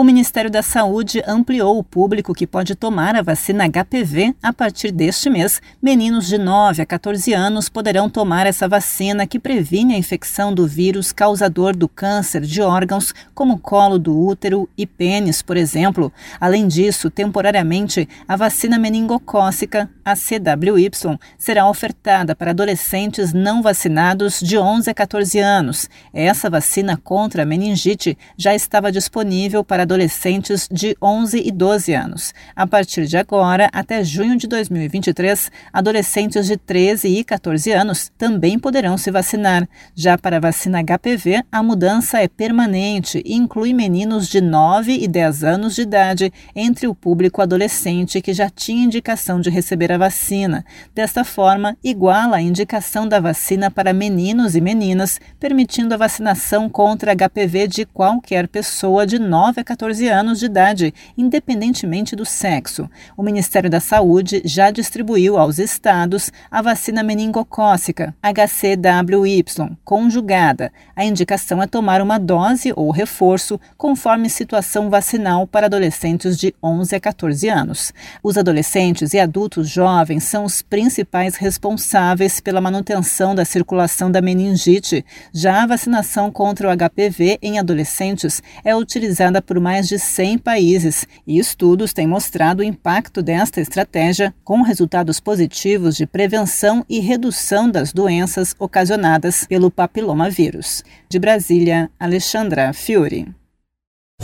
O Ministério da Saúde ampliou o público que pode tomar a vacina HPV a partir deste mês. Meninos de 9 a 14 anos poderão tomar essa vacina que previne a infecção do vírus causador do câncer de órgãos, como colo do útero e pênis, por exemplo. Além disso, temporariamente, a vacina meningocócica, a CWY, será ofertada para adolescentes não vacinados de 11 a 14 anos. Essa vacina contra a meningite já estava disponível para adolescentes de 11 e 12 anos. A partir de agora, até junho de 2023, adolescentes de 13 e 14 anos também poderão se vacinar. Já para a vacina HPV, a mudança é permanente e inclui meninos de 9 e 10 anos de idade entre o público adolescente que já tinha indicação de receber a vacina. Desta forma, iguala a indicação da vacina para meninos e meninas, permitindo a vacinação contra HPV de qualquer pessoa de 9 a 14 anos de idade, independentemente do sexo. O Ministério da Saúde já distribuiu aos estados a vacina meningocócica, HCWY, conjugada. A indicação é tomar uma dose ou reforço conforme situação vacinal para adolescentes de 11 a 14 anos. Os adolescentes e adultos jovens são os principais responsáveis pela manutenção da circulação da meningite. Já a vacinação contra o HPV em adolescentes é utilizada por mais de 100 países e estudos têm mostrado o impacto desta estratégia com resultados positivos de prevenção e redução das doenças ocasionadas pelo papilomavírus. De Brasília, Alexandra Fiore.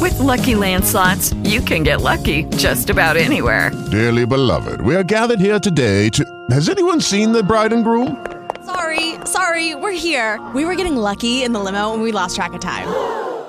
With lucky landslots, you can get lucky just about anywhere. Dearly beloved, we are gathered here today to. Has anyone seen the bride and groom? Sorry, sorry, we're here. We were getting lucky in the limo and we lost track of time.